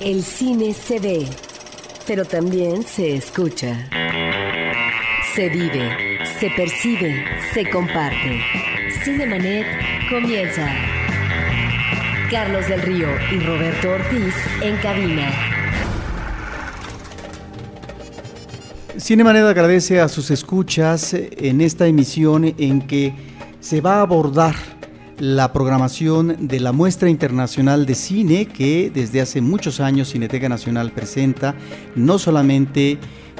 El cine se ve, pero también se escucha. Se vive, se percibe, se comparte. Cinemanet comienza. Carlos del Río y Roberto Ortiz en cabina. Cinemanet agradece a sus escuchas en esta emisión en que se va a abordar la programación de la Muestra Internacional de Cine que desde hace muchos años Cineteca Nacional presenta, no solamente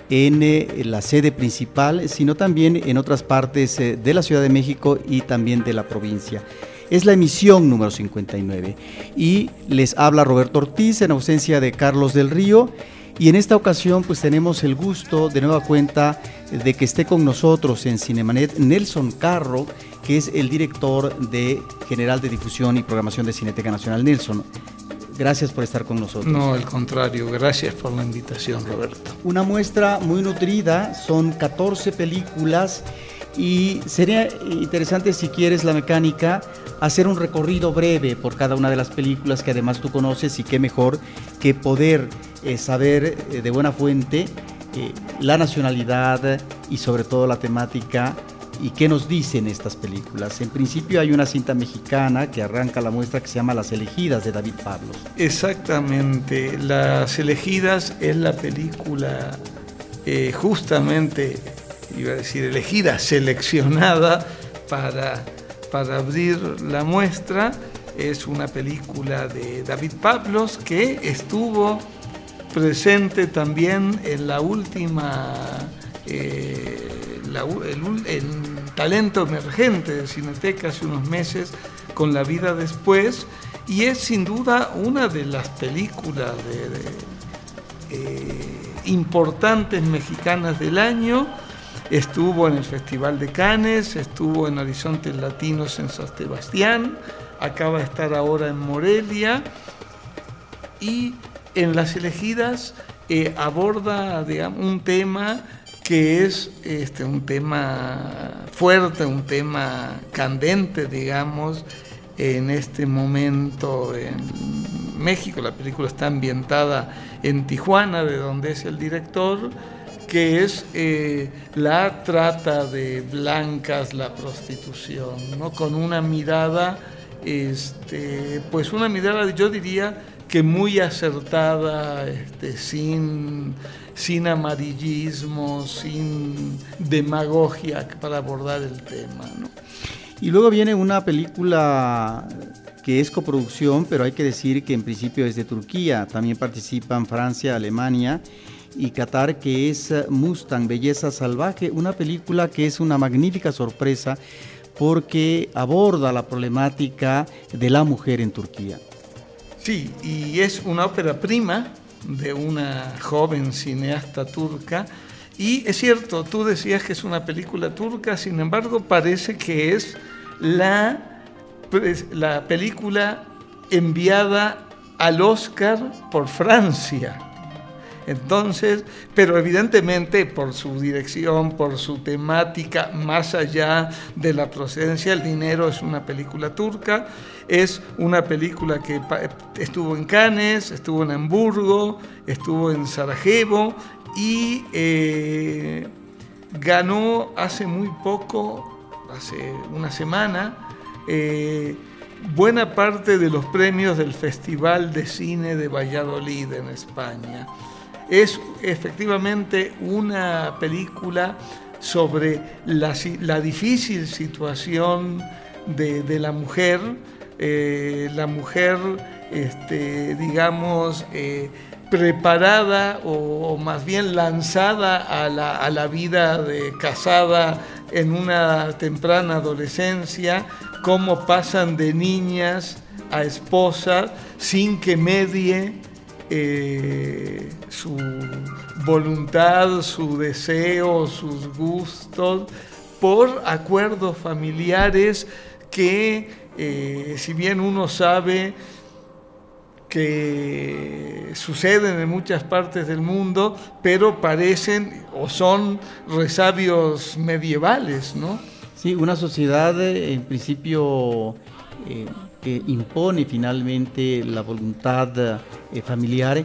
en eh, la sede principal, sino también en otras partes eh, de la Ciudad de México y también de la provincia. Es la emisión número 59 y les habla Roberto Ortiz en ausencia de Carlos del Río. Y en esta ocasión pues tenemos el gusto de nueva cuenta de que esté con nosotros en Cinemanet Nelson Carro, que es el director de General de Difusión y Programación de Cineteca Nacional. Nelson, gracias por estar con nosotros. No, al contrario, gracias por la invitación, Roberto. Una muestra muy nutrida, son 14 películas y sería interesante si quieres la mecánica hacer un recorrido breve por cada una de las películas que además tú conoces y qué mejor que poder eh, saber eh, de buena fuente eh, la nacionalidad y sobre todo la temática ¿Y qué nos dicen estas películas? En principio hay una cinta mexicana que arranca la muestra que se llama Las elegidas de David Pablos. Exactamente, Las elegidas es la película eh, justamente, iba a decir elegida, seleccionada para, para abrir la muestra. Es una película de David Pablos que estuvo presente también en la última... Eh, el, talento emergente de Cineteca hace unos meses con La vida después y es sin duda una de las películas eh, importantes mexicanas del año. Estuvo en el Festival de Cannes, estuvo en Horizontes Latinos en San Sebastián, acaba de estar ahora en Morelia y en Las elegidas eh, aborda un tema que es este, un tema fuerte, un tema candente, digamos, en este momento en México. La película está ambientada en Tijuana, de donde es el director, que es eh, la trata de blancas, la prostitución, ¿no? con una mirada, este, pues una mirada, yo diría que muy acertada, este, sin sin amarillismo, sin demagogia para abordar el tema. Y luego viene una película que es coproducción, pero hay que decir que en principio es de Turquía. También participan Francia, Alemania y Qatar, que es Mustang, Belleza Salvaje, una película que es una magnífica sorpresa porque aborda la problemática de la mujer en Turquía. Sí, y es una ópera prima de una joven cineasta turca. Y es cierto, tú decías que es una película turca, sin embargo parece que es la, la película enviada al Oscar por Francia. Entonces, pero evidentemente por su dirección, por su temática, más allá de la procedencia, el dinero es una película turca, es una película que estuvo en Cannes, estuvo en Hamburgo, estuvo en Sarajevo y eh, ganó hace muy poco, hace una semana, eh, buena parte de los premios del Festival de Cine de Valladolid en España. Es efectivamente una película sobre la, difícil situación de, la mujer, eh, la mujer, este, digamos, eh, preparada o, más bien lanzada a la, a la, vida de casada en una temprana adolescencia, cómo pasan de niñas a esposas sin que medie eh, su voluntad, su deseo, sus gustos, por acuerdos familiares que, eh, si bien uno sabe que suceden en muchas partes del mundo, pero parecen o son resabios medievales, ¿no? Sí, una sociedad eh, en principio que impone finalmente la voluntad eh, familiar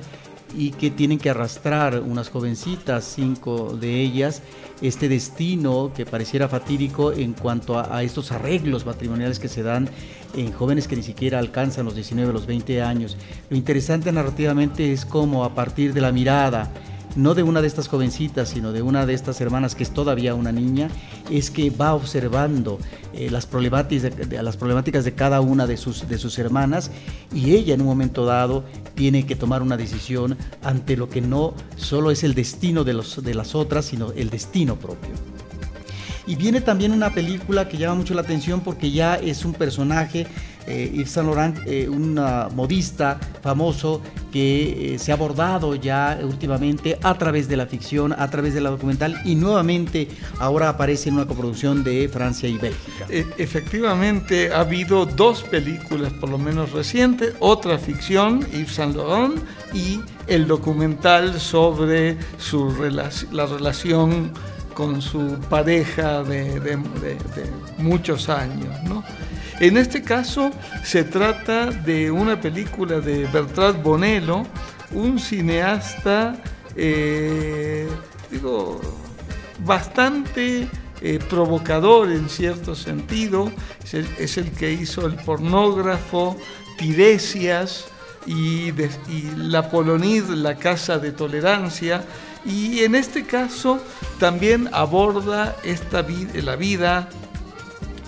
y que tienen que arrastrar unas jovencitas, cinco de ellas, este destino que pareciera fatídico en cuanto a, estos arreglos matrimoniales que se dan en jóvenes que ni siquiera alcanzan los 19, los 20 años. Lo interesante narrativamente es cómo a partir de la mirada, no de una de estas jovencitas, sino de una de estas hermanas que es todavía una niña, es que va observando eh, las, problemáticas de, las problemáticas de cada una de sus, de sus hermanas y ella en un momento dado tiene que tomar una decisión ante lo que no solo es el destino de, los, de las otras, sino el destino propio. Y viene también una película que llama mucho la atención porque ya es un personaje eh, Yves Saint Laurent, eh, un modista famoso que eh, se ha abordado ya últimamente a través de la ficción, a través de la documental y nuevamente ahora aparece en una coproducción de Francia y Bélgica. E, efectivamente, ha habido dos películas por lo menos recientes, otra ficción, Yves Saint Laurent, y el documental sobre su la relación con su pareja de, de muchos años. ¿no? En este caso se trata de una película de Bertrand Bonello, un cineasta, eh, digo, bastante eh, provocador en cierto sentido. Es el, que hizo el pornógrafo, Tiresias y, La Polonid, la Casa de Tolerancia. Y en este caso también aborda esta la vida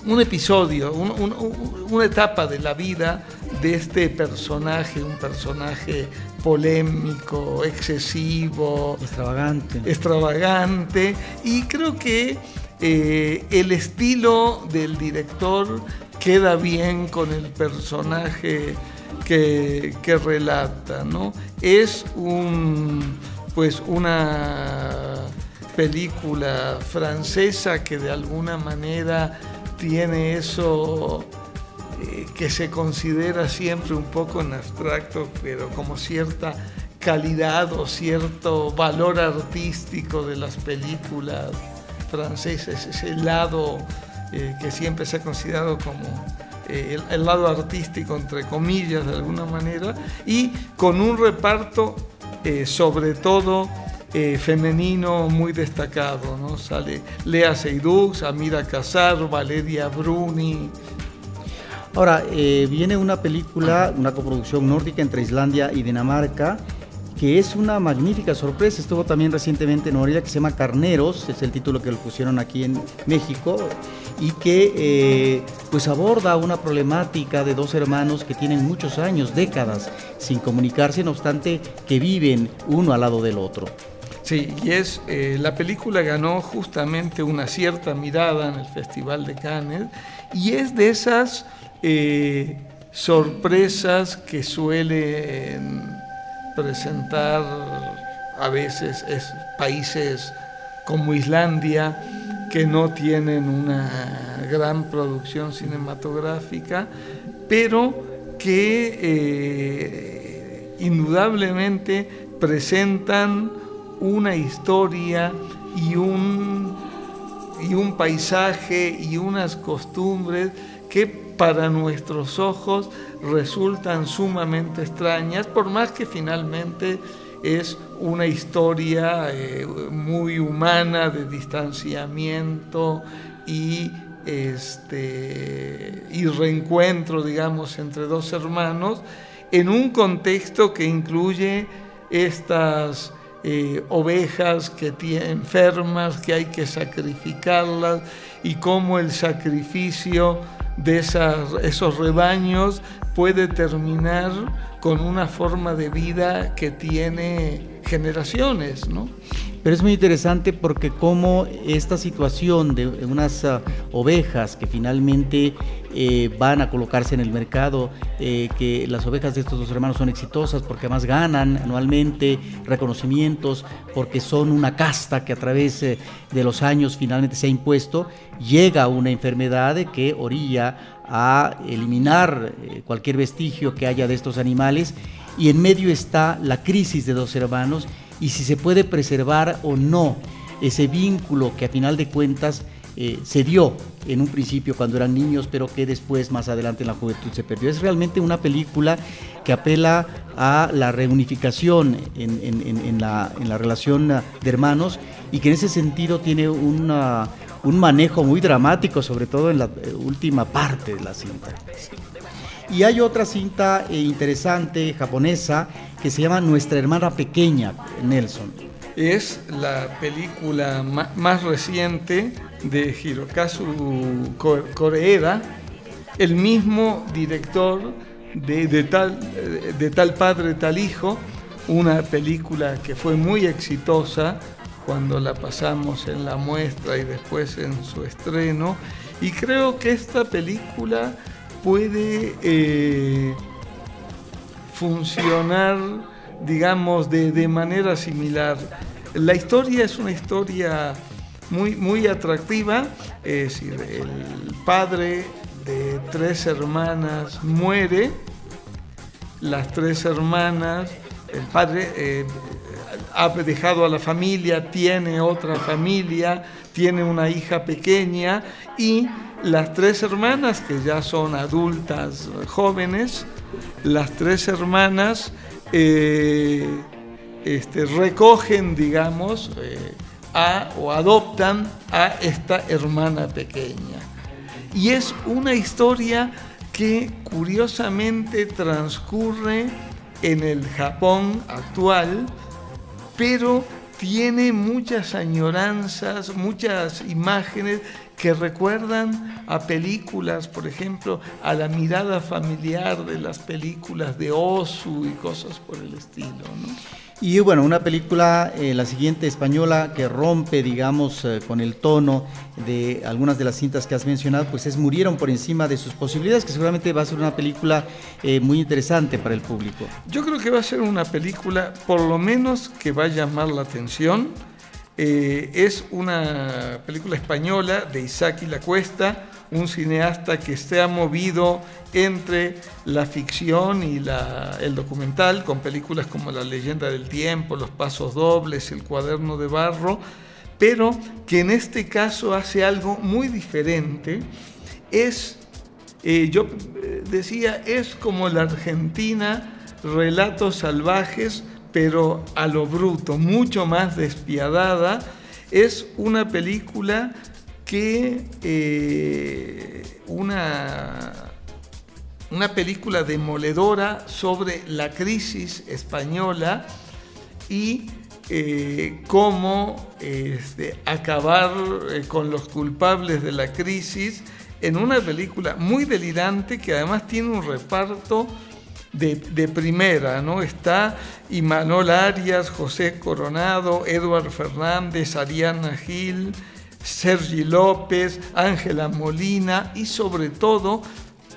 un episodio, una etapa de la vida de este personaje, un personaje polémico, excesivo, extravagante. Extravagante. Y creo que eh, el estilo del director queda bien con el personaje que, que relata, ¿no? Es un pues una película francesa que de alguna manera tiene eso eh, que se considera siempre un poco en abstracto, pero como cierta calidad o cierto valor artístico de las películas francesas, ese lado eh, que siempre se ha considerado como eh, el, lado artístico, entre comillas, de alguna manera, y con un reparto sobre todo eh, femenino muy destacado, ¿no? Sale Lea Seydoux, Amira Casar, Valeria Bruni. Ahora, eh, viene una película, una coproducción nórdica entre Islandia y Dinamarca, que es una magnífica sorpresa. Estuvo también recientemente en Orilla, que se llama Carneros, es el título que lo pusieron aquí en México, y que eh, pues aborda una problemática de dos hermanos que tienen muchos años, décadas, sin comunicarse, no obstante que viven uno al lado del otro. Sí, y es, eh, la película ganó justamente una cierta mirada en el Festival de Cannes y es de esas eh, sorpresas que suelen presentar a veces es, países como Islandia que no tienen una gran producción cinematográfica, pero que eh, indudablemente presentan una historia y un, y un paisaje y unas costumbres que para nuestros ojos resultan sumamente extrañas, por más que finalmente es una historia eh, muy humana de distanciamiento y, este, y reencuentro, digamos, entre dos hermanos, en un contexto que incluye estas eh, ovejas que tienen enfermas, que hay que sacrificarlas y cómo el sacrificio de esos rebaños puede terminar con una forma de vida que tiene generaciones, ¿no? Pero es muy interesante porque como esta situación de unas ah, ovejas que finalmente eh, van a colocarse en el mercado, eh, que las ovejas de estos dos hermanos son exitosas porque además ganan anualmente reconocimientos, porque son una casta que a través eh, de los años finalmente se ha impuesto, llega una enfermedad que orilla a eliminar cualquier vestigio que haya de estos animales. Y en medio está la crisis de dos hermanos y si se puede preservar o no ese vínculo que a final de cuentas eh, se dio en un principio cuando eran niños, pero que después, más adelante en la juventud, se perdió. Es realmente una película que apela a la reunificación en, la, relación de hermanos y que en ese sentido tiene un manejo muy dramático, sobre todo en la eh, última parte de la cinta. Y hay otra cinta eh, interesante japonesa que se llama Nuestra hermana pequeña, Nelson. Es la película más reciente de Hirokazu Koreeda, el mismo director de, tal, de Tal Padre, Tal Hijo, una película que fue muy exitosa cuando la pasamos en la muestra y después en su estreno. Y creo que esta película puede eh, funcionar, digamos, de, de manera similar. La historia es una historia muy, muy atractiva. Es decir, el padre de tres hermanas muere, las tres hermanas, el padre eh, ha dejado a la familia, tiene otra familia, tiene una hija pequeña y las tres hermanas, que ya son adultas jóvenes, las tres hermanas eh, este, recogen, digamos, eh, o adoptan a esta hermana pequeña. Y es una historia que curiosamente transcurre en el Japón actual, pero tiene muchas añoranzas, muchas imágenes que recuerdan a películas, por ejemplo, a la mirada familiar de las películas de Osu y cosas por el estilo. ¿no? Y bueno, una película, eh, la siguiente española, que rompe, digamos, eh, con el tono de algunas de las cintas que has mencionado, pues es Murieron por encima de sus posibilidades, que seguramente va a ser una película eh, muy interesante para el público. Yo creo que va a ser una película, por lo menos, que va a llamar la atención. Es una película española de Isaac y la Cuesta, un cineasta que se ha movido entre la ficción y el documental, con películas como La leyenda del tiempo, Los pasos dobles, El cuaderno de barro, pero que en este caso hace algo muy diferente. Es, eh, yo eh, decía, es como la Argentina, relatos salvajes, pero a lo bruto, mucho más despiadada. Es una película que eh, una, una película demoledora sobre la crisis española y eh, cómo este, acabar eh, con los culpables de la crisis en una película muy delirante que además tiene un reparto de, primera, ¿no? Está Imanol Arias, José Coronado, Eduard Fernández, Ariana Gil, Sergi López, Ángela Molina y sobre todo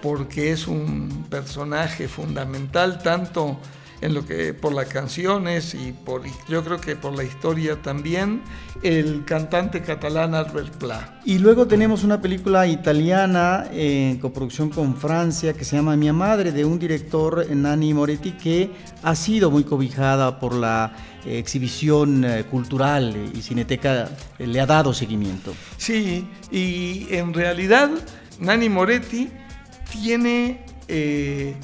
porque es un personaje fundamental tanto en lo que por las canciones y por yo creo que por la historia también el cantante catalán Albert Pla. Y luego tenemos una película italiana en coproducción con Francia que se llama Mi madre de un director Nani Moretti que ha sido muy cobijada por la exhibición eh, cultural y Cineteca eh, le ha dado seguimiento. Sí, y en realidad Nani Moretti tiene eh,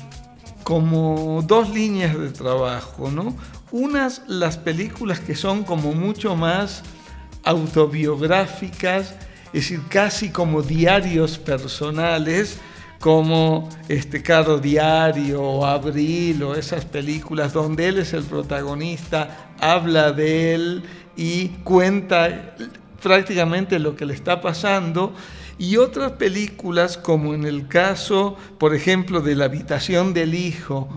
como dos líneas de trabajo, ¿no? Unas las películas que son como mucho más autobiográficas, es decir, casi como diarios personales, como este Caro Diario o Abril o esas películas donde él es el protagonista, habla de él y cuenta prácticamente lo que le está pasando y otras películas como en el caso, por ejemplo, de La habitación del hijo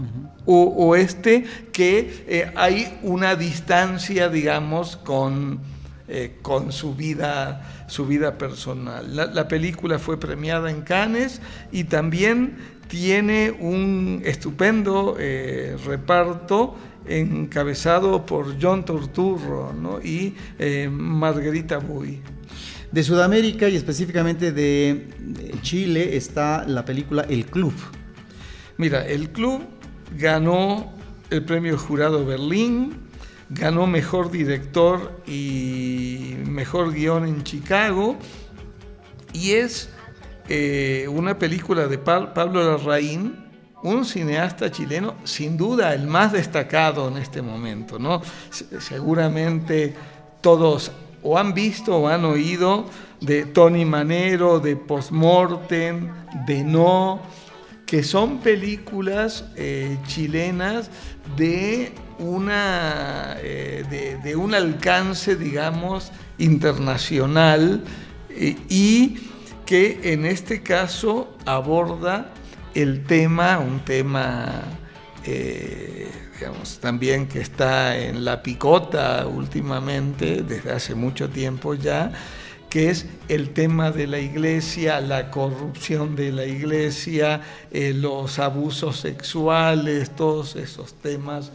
o, este, que eh, hay una distancia, digamos, con, eh, con su vida su vida personal. La, película fue premiada en Cannes y también tiene un estupendo eh, reparto encabezado por John Torturro y Margarita Buy. De Sudamérica y específicamente de Chile está la película El Club. Mira, El Club ganó el premio Jurado Berlín, ganó mejor director y mejor guion en Chicago y es eh, una película de Pablo Larraín, un cineasta chileno sin duda el más destacado en este momento, ¿no? Seguramente todos o han visto o han oído de Tony Manero, de Postmortem, de No, que son películas eh, chilenas de, una, eh, de, un alcance, digamos, internacional eh, y que en este caso aborda el tema, un tema, también que está en la picota últimamente, desde hace mucho tiempo ya, que es el tema de la iglesia, la corrupción de la iglesia, eh, los abusos sexuales, todos esos temas,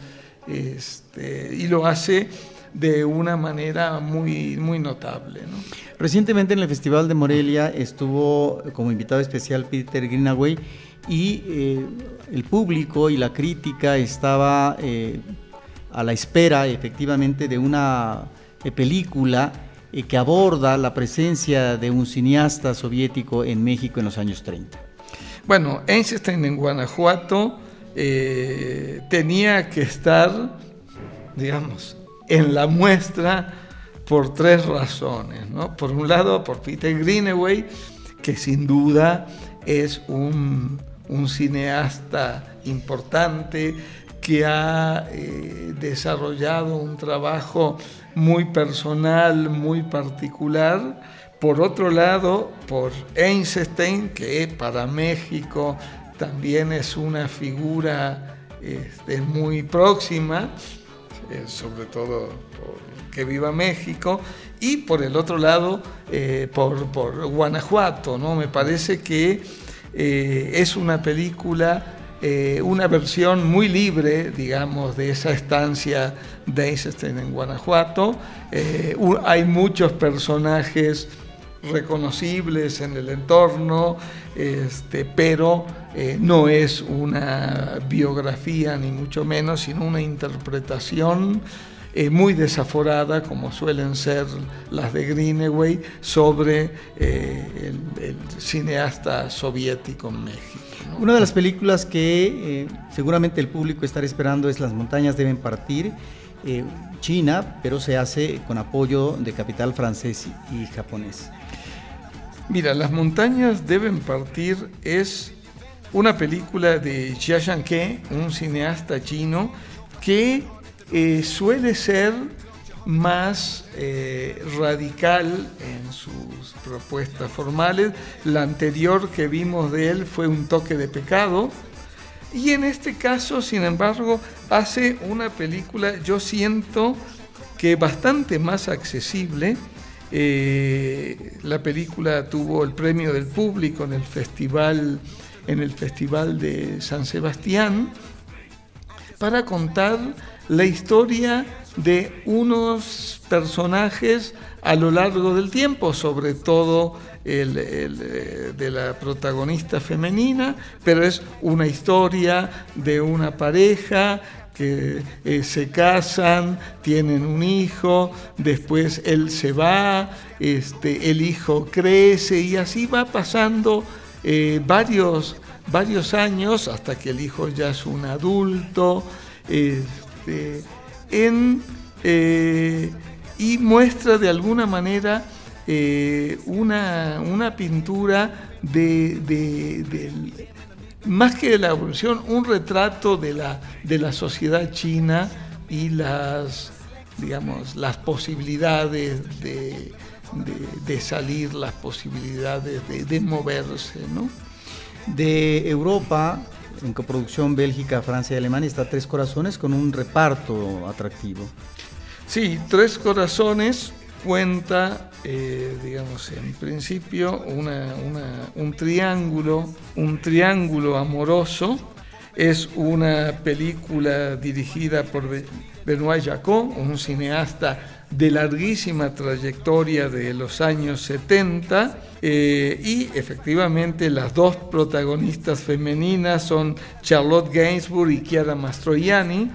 este, y lo hace de una manera muy, muy notable. Recientemente en el Festival de Morelia estuvo como invitado especial Peter Greenaway y eh, el público y la crítica estaba eh, a la espera efectivamente de una película que aborda la presencia de un cineasta soviético en México en los años 30. Bueno, Einstein en Guanajuato eh, tenía que estar, digamos, en la muestra por tres razones. ¿no? Por un lado, por Peter Greenaway, que sin duda es un, cineasta importante que ha eh, desarrollado un trabajo muy personal, muy particular. Por otro lado, por Einstein, que para México también es una figura este, muy próxima, eh, sobre todo que viva México, y por el otro lado, eh, por, Guanajuato. ¿no? Me parece que eh, es una película eh, una versión muy libre, digamos, de esa estancia de Einstein en Guanajuato. Eh, hay muchos personajes reconocibles en el entorno, este, pero no es una biografía ni mucho menos, sino una interpretación muy desaforada, como suelen ser las de Greenaway, sobre el, el cineasta soviético en México. Una de las películas que eh, seguramente el público estará esperando es Las montañas deben partir, eh, China, pero se hace con apoyo de capital francés y japonés. Mira, Las montañas deben partir es una película de Xia Shanke, un cineasta chino, que eh, suele ser más eh, radical en sus propuestas formales. La anterior que vimos de él fue un toque de pecado. Y en este caso, sin embargo, hace una película, yo siento que bastante más accesible. Eh, la película tuvo el premio del público en el festival, en el festival de San Sebastián para contar la historia de unos personajes a lo largo del tiempo, sobre todo el, eh, de la protagonista femenina, pero es una historia de una pareja que eh, se casan, tienen un hijo, después él se va, este, el hijo crece y así va pasando eh, varios, varios años hasta que el hijo ya es un adulto. Este, eh, y muestra de alguna manera eh, una, pintura de, más que de la evolución, un retrato de la, de la sociedad china y las, digamos, las posibilidades de, salir, las posibilidades de, moverse. ¿no? De Europa en coproducción Bélgica, Francia y Alemania está Tres Corazones con un reparto atractivo. Sí, Tres Corazones cuenta, eh, digamos, en principio un triángulo, un triángulo amoroso. Es una película dirigida por Benoît Jacot, un cineasta de larguísima trayectoria de los años 70 eh, y efectivamente las dos protagonistas femeninas son Charlotte Gainsbourg y Chiara Mastroianni.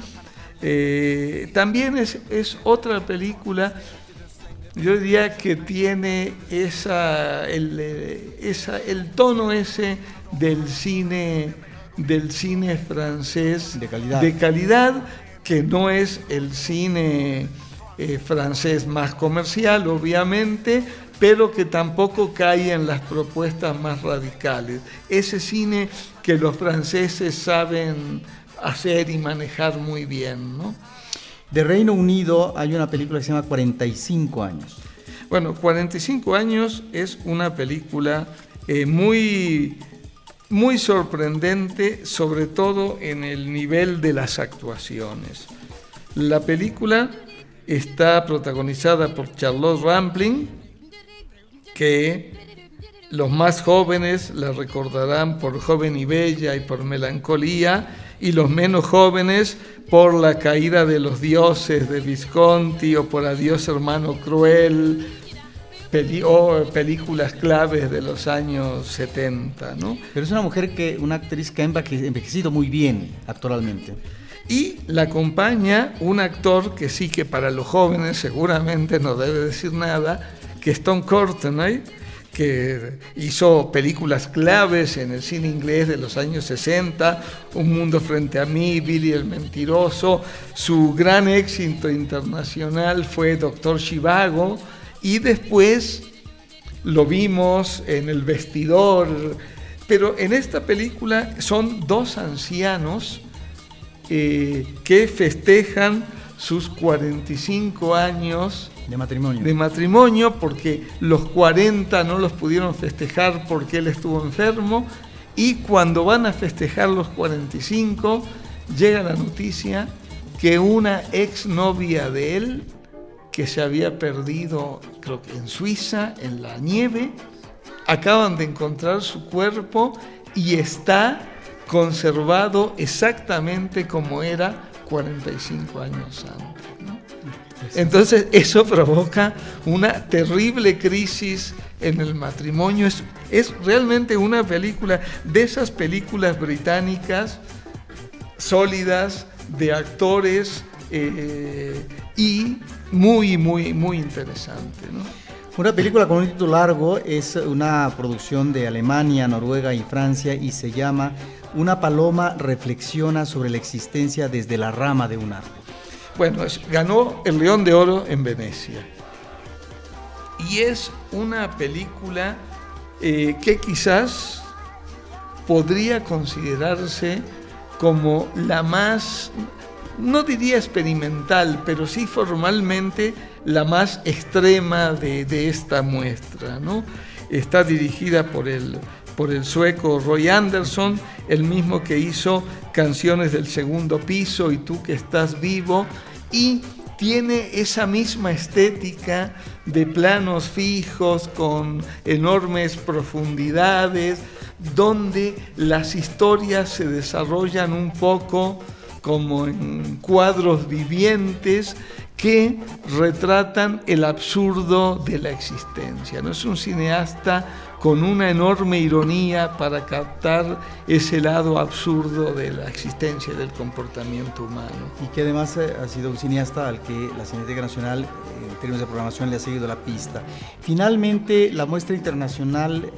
Eh, también es, es, otra película yo diría que tiene esa, el, esa, el tono ese del cine, del cine francés de calidad, de calidad que no es el cine eh, francés más comercial, obviamente, pero que tampoco cae en las propuestas más radicales. Ese cine que los franceses saben hacer y manejar muy bien. ¿no? De Reino Unido hay una película que se llama 45 años. Bueno, 45 años es una película eh, muy, muy sorprendente, sobre todo en el nivel de las actuaciones. La película está protagonizada por Charlotte Rampling, que los más jóvenes la recordarán por Joven y Bella y por Melancolía, y los menos jóvenes por La caída de los dioses de Visconti o por Adiós hermano cruel, o películas claves de los años 70, ¿no? Pero es una mujer que, una actriz que ha envejecido muy bien actualmente. Y la acompaña un actor que sí que para los jóvenes seguramente no debe decir nada, que es Tom Courtenay, que hizo películas claves en el cine inglés de los años 60, Un mundo frente a mí, Billy el mentiroso. Su gran éxito internacional fue Doctor Chivago y después lo vimos en El vestidor. Pero en esta película son dos ancianos eh, que festejan sus 45 años de matrimonio. de matrimonio, porque los 40 no los pudieron festejar porque él estuvo enfermo, y cuando van a festejar los 45, llega la noticia que una exnovia de él, que se había perdido, creo que en Suiza, en la nieve, acaban de encontrar su cuerpo y está conservado exactamente como era 45 años antes. Entonces eso provoca una terrible crisis en el matrimonio. Es, es, realmente una película de esas películas británicas sólidas, de actores eh, y muy, muy, muy interesante. ¿no? Una película con un título largo es una producción de Alemania, Noruega y Francia y se llama Una paloma reflexiona sobre la existencia desde la rama de un árbol. Bueno, ganó el León de Oro en Venecia. Y es una película eh, que quizás podría considerarse como la más, no diría experimental, pero sí formalmente la más extrema de, de esta muestra. ¿no? Está dirigida por el, por el sueco Roy Anderson, el mismo que hizo Canciones del Segundo Piso y Tú que estás vivo, y tiene esa misma estética de planos fijos con enormes profundidades, donde las historias se desarrollan un poco como en cuadros vivientes que retratan el absurdo de la existencia. ¿no? Es un cineasta con una enorme ironía para captar ese lado absurdo de la existencia y del comportamiento humano. Y que además eh, ha sido un cineasta al que la Cineteca Nacional, en términos de programación, le ha seguido la pista. Finalmente, la muestra internacional eh,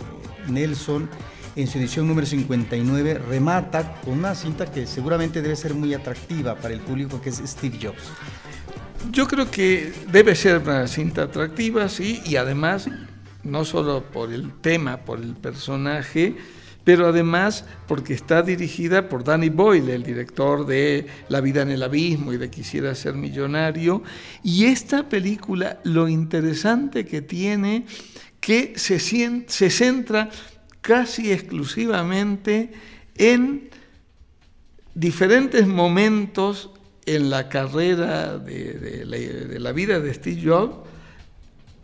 Nelson, en su edición número 59, remata con una cinta que seguramente debe ser muy atractiva para el público, que es Steve Jobs. Yo creo que debe ser una cinta atractiva, sí, y además no solo por el tema, por el personaje, pero además porque está dirigida por Danny Boyle, el director de La vida en el abismo y de Quisiera ser millonario. Y esta película, lo interesante que tiene, que se, centra casi exclusivamente en diferentes momentos en la carrera de, la, de la vida de Steve Jobs,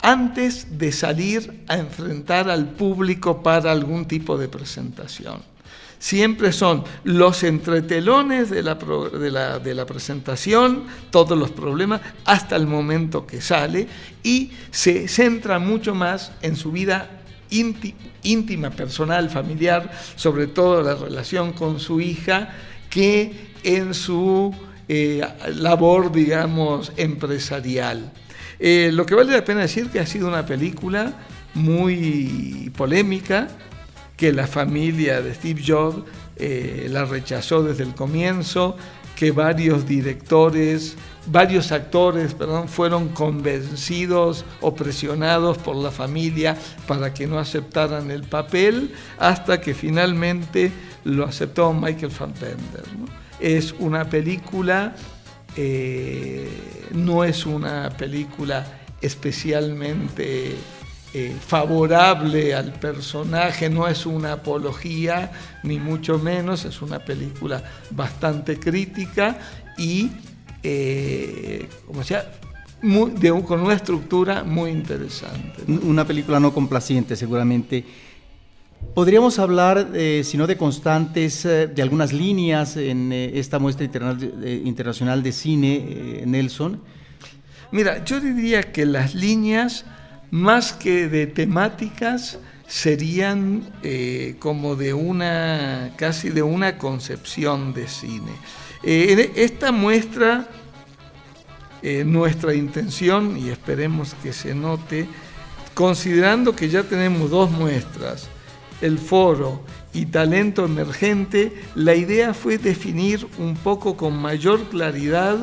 antes de salir a enfrentar al público para algún tipo de presentación. Siempre son los entretelones de la, de la, presentación, todos los problemas, hasta el momento que sale y se centra mucho más en su vida íntima, personal, familiar, sobre todo la relación con su hija, que en su eh, labor, digamos, empresarial. Eh, lo que vale la pena decir que ha sido una película muy polémica, que la familia de Steve Jobs eh, la rechazó desde el comienzo, que varios directores, varios actores, perdón, fueron convencidos o presionados por la familia para que no aceptaran el papel, hasta que finalmente lo aceptó Michael Fassbender. Es una película, eh, no es una película especialmente eh, favorable al personaje, no es una apología, ni mucho menos, es una película bastante crítica y, eh, como sea, con una estructura muy interesante. Una película no complaciente, seguramente. Podríamos hablar, eh, si no de constantes, de algunas líneas en esta muestra internacional de cine, Nelson. Mira, yo diría que las líneas más que de temáticas, serían eh, como de una, casi de una concepción de cine. Eh, esta muestra, eh, nuestra intención, y esperemos que se note, considerando que ya tenemos dos muestras, el foro y talento emergente, la idea fue definir un poco con mayor claridad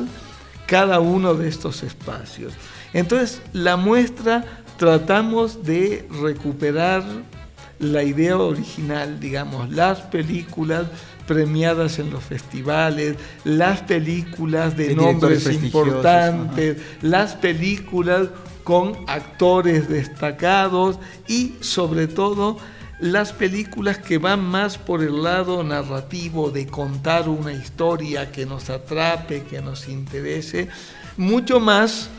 cada uno de estos espacios. Entonces, la muestra tratamos de recuperar la idea original, digamos, las películas premiadas en los festivales, las películas de, nombres importantes, las películas con actores destacados y sobre todo las películas que van más por el lado narrativo de contar una historia que nos atrape, que nos interese, mucho más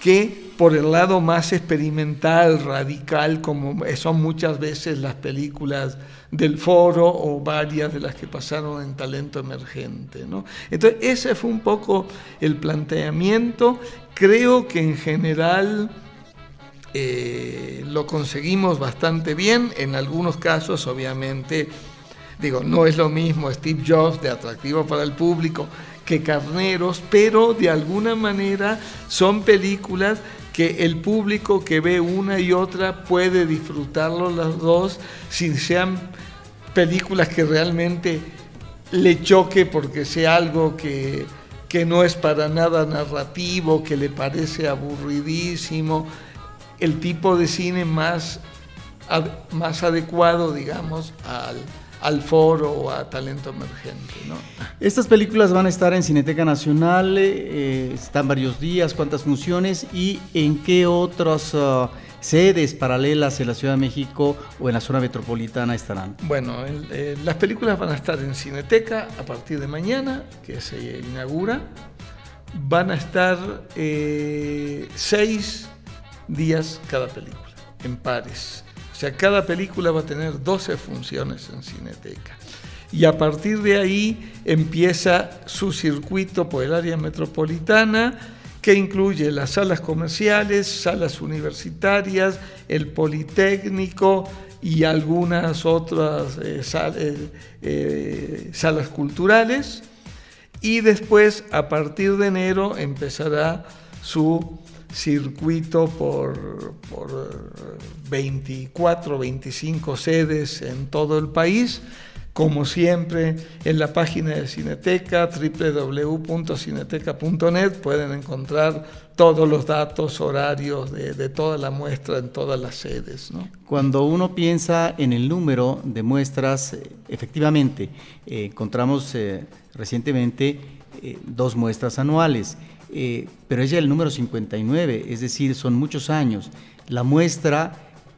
que por el lado más experimental, radical, como son muchas veces las películas del foro o varias de las que pasaron en talento emergente. Entonces, ese fue un poco el planteamiento. Creo que en general eh, lo conseguimos bastante bien, en algunos casos obviamente, digo, no es lo mismo Steve Jobs de atractivo para el público que Carneros, pero de alguna manera son películas que el público que ve una y otra puede disfrutarlo las dos sin sean películas que realmente le choque porque sea algo que, que no es para nada narrativo, que le parece aburridísimo, el tipo de cine más, más adecuado, digamos, al, al foro o a talento emergente. Estas películas van a estar en Cineteca Nacional, eh, están varios días, cuántas funciones y en qué otras uh, sedes paralelas en la Ciudad de México o en la zona metropolitana estarán. Bueno, eh, las películas van a estar en Cineteca a partir de mañana, que se inaugura. Van a estar eh, seis días cada película, en pares. O sea, cada película va a tener 12 funciones en Cineteca. Y a partir de ahí empieza su circuito por el área metropolitana, que incluye las salas comerciales, salas universitarias, el Politécnico y algunas otras eh, eh, eh, salas culturales. Y después, a partir de enero, empezará su circuito por, por 24, 25 sedes en todo el país. Como siempre, en la página de Cineteca, www.cineteca.net, pueden encontrar todos los datos, horarios de, toda la muestra en todas las sedes. Cuando uno piensa en el número de muestras, efectivamente, eh, encontramos eh, recientemente eh, dos muestras anuales. Eh, pero es ya el número 59, es decir, son muchos años. La muestra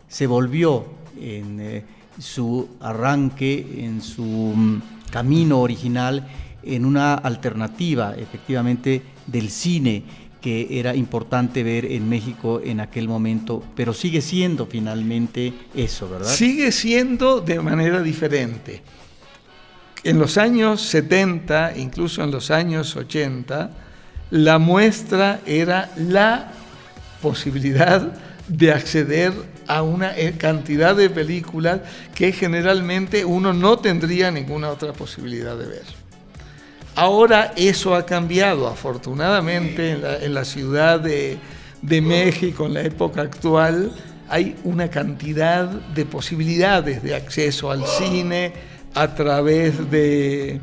se volvió en eh, su arranque, en su mm, camino original, en una alternativa, efectivamente, del cine que era importante ver en México en aquel momento, pero sigue siendo finalmente eso, ¿verdad? Sigue siendo de manera diferente. En los años 70, incluso en los años 80, la muestra era la posibilidad de acceder a una eh, cantidad de películas que generalmente uno no tendría ninguna otra posibilidad de ver. Ahora eso ha cambiado, afortunadamente, en la, ciudad de, de México en la época actual, hay una cantidad de posibilidades de acceso al cine a través de,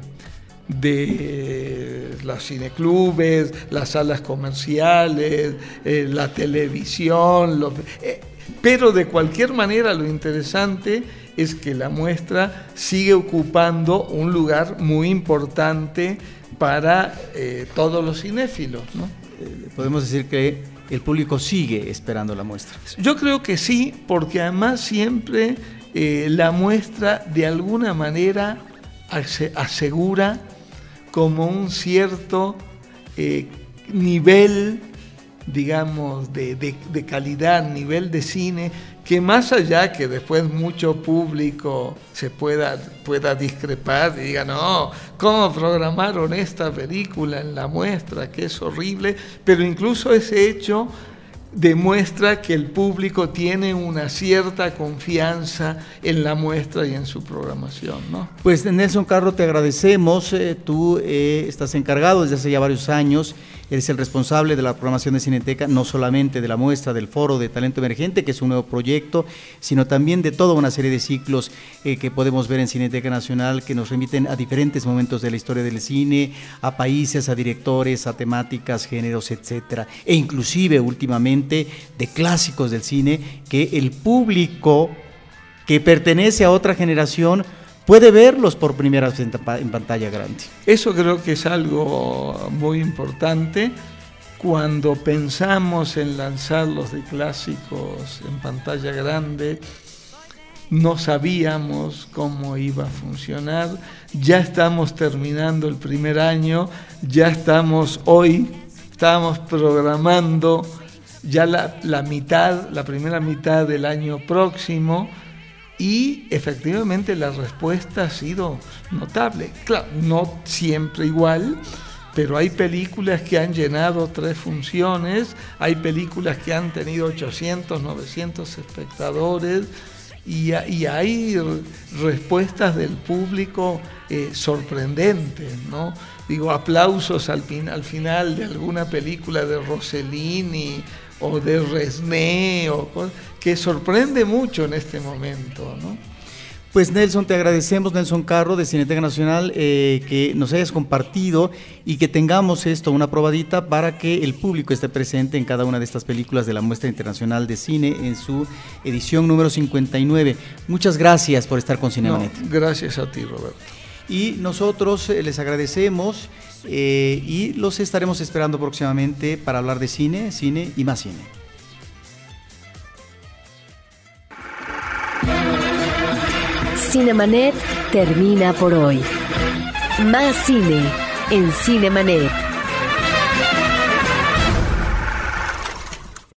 de los cineclubes, las salas comerciales, eh, la televisión, eh, pero de cualquier manera lo interesante es que la muestra sigue ocupando un lugar muy importante para eh, todos los cinéfilos. ¿no? Podemos decir que el público sigue esperando la muestra. Yo creo que sí, porque además siempre eh, la muestra de alguna manera asegura como un cierto eh, nivel, digamos, de, de calidad, nivel de cine que más allá que después mucho público se pueda, pueda discrepar y diga, no, ¿cómo programaron esta película en la muestra? Que es horrible, pero incluso ese hecho demuestra que el público tiene una cierta confianza en la muestra y en su programación. ¿no? Pues Nelson Carro, te agradecemos. Eh, tú eh, estás encargado desde hace ya varios años Eres el responsable de la programación de Cineteca, no solamente de la muestra del Foro de Talento Emergente, que es un nuevo proyecto, sino también de toda una serie de ciclos eh, que podemos ver en Cineteca Nacional, que nos remiten a diferentes momentos de la historia del cine, a países, a directores, a temáticas, géneros, etcétera, e inclusive últimamente de clásicos del cine que el público que pertenece a otra generación puede verlos por primera vez en, pantalla grande. Eso creo que es algo muy importante. Cuando pensamos en lanzarlos de clásicos en pantalla grande, no sabíamos cómo iba a funcionar. Ya estamos terminando el primer año, ya estamos hoy, estamos programando ya la, la mitad, la primera mitad del año próximo y efectivamente la respuesta ha sido notable. Claro, no siempre igual, pero hay películas que han llenado tres funciones, hay películas que han tenido 800, 900 espectadores y, hay respuestas del público eh, sorprendentes, ¿no? Digo, aplausos al, al final de alguna película de Rossellini o de Resné, o, que sorprende mucho en este momento. ¿no? Pues Nelson, te agradecemos, Nelson Carro de Cineteca Nacional, eh, que nos hayas compartido y que tengamos esto, una probadita, para que el público esté presente en cada una de estas películas de la Muestra Internacional de Cine en su edición número 59. Muchas gracias por estar con Cinemanet. gracias a ti, Roberto. Y nosotros eh, les agradecemos eh, y los estaremos esperando próximamente para hablar de cine, cine y más cine. Cinemanet termina por hoy. Más cine en Cinemanet.